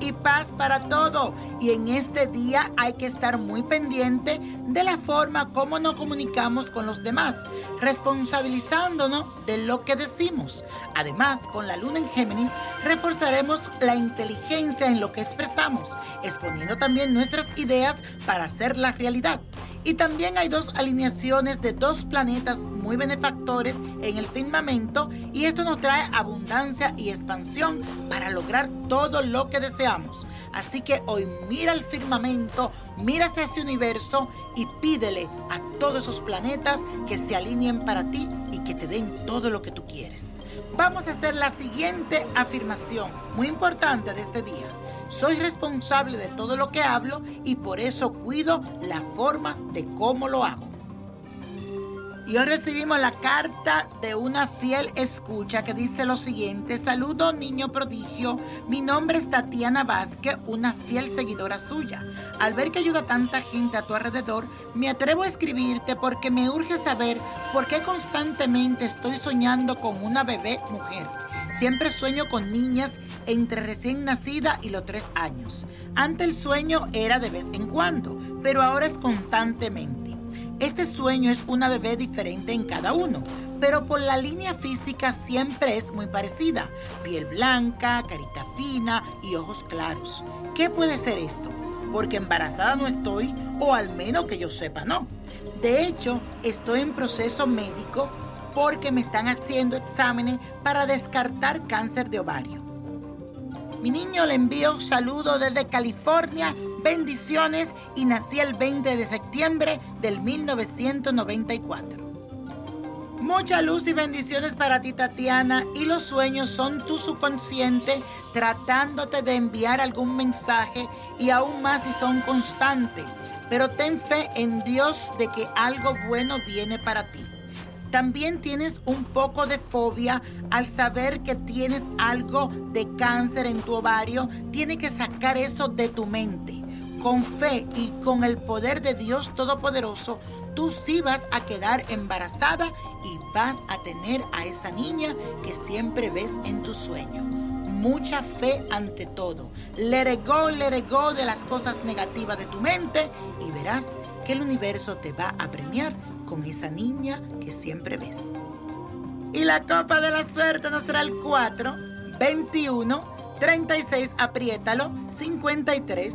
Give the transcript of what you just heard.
y paz para todo. Y en este día hay que estar muy pendiente de la forma como nos comunicamos con los demás, responsabilizándonos de lo que decimos. Además, con la luna en Géminis, reforzaremos la inteligencia en lo que expresamos, exponiendo también nuestras ideas para hacerlas realidad. Y también hay dos alineaciones de dos planetas muy benefactores en el firmamento y esto nos trae abundancia y expansión para lograr todo lo que deseamos. Así que hoy mira el firmamento, mira hacia ese universo y pídele a todos esos planetas que se alineen para ti y que te den todo lo que tú quieres. Vamos a hacer la siguiente afirmación muy importante de este día. Soy responsable de todo lo que hablo y por eso cuido la forma de cómo lo hago. Y hoy recibimos la carta de una fiel escucha que dice lo siguiente. Saludo niño prodigio, mi nombre es Tatiana Vázquez, una fiel seguidora suya. Al ver que ayuda tanta gente a tu alrededor, me atrevo a escribirte porque me urge saber por qué constantemente estoy soñando con una bebé mujer. Siempre sueño con niñas entre recién nacida y los tres años. Antes el sueño era de vez en cuando, pero ahora es constantemente. Este sueño es una bebé diferente en cada uno, pero por la línea física siempre es muy parecida. Piel blanca, carita fina y ojos claros. ¿Qué puede ser esto? Porque embarazada no estoy, o al menos que yo sepa no. De hecho, estoy en proceso médico porque me están haciendo exámenes para descartar cáncer de ovario. Mi niño le envío saludo desde California, bendiciones y nací el 20 de septiembre del 1994. Mucha luz y bendiciones para ti, Tatiana, y los sueños son tu subconsciente tratándote de enviar algún mensaje y aún más si son constantes. Pero ten fe en Dios de que algo bueno viene para ti. También tienes un poco de fobia al saber que tienes algo de cáncer en tu ovario. Tienes que sacar eso de tu mente. Con fe y con el poder de Dios Todopoderoso, tú sí vas a quedar embarazada y vas a tener a esa niña que siempre ves en tu sueño. Mucha fe ante todo. Go, let it go de las cosas negativas de tu mente y verás que el universo te va a premiar con esa niña que siempre ves. Y la copa de la suerte nos trae el 4, 21, 36, apriétalo, 53,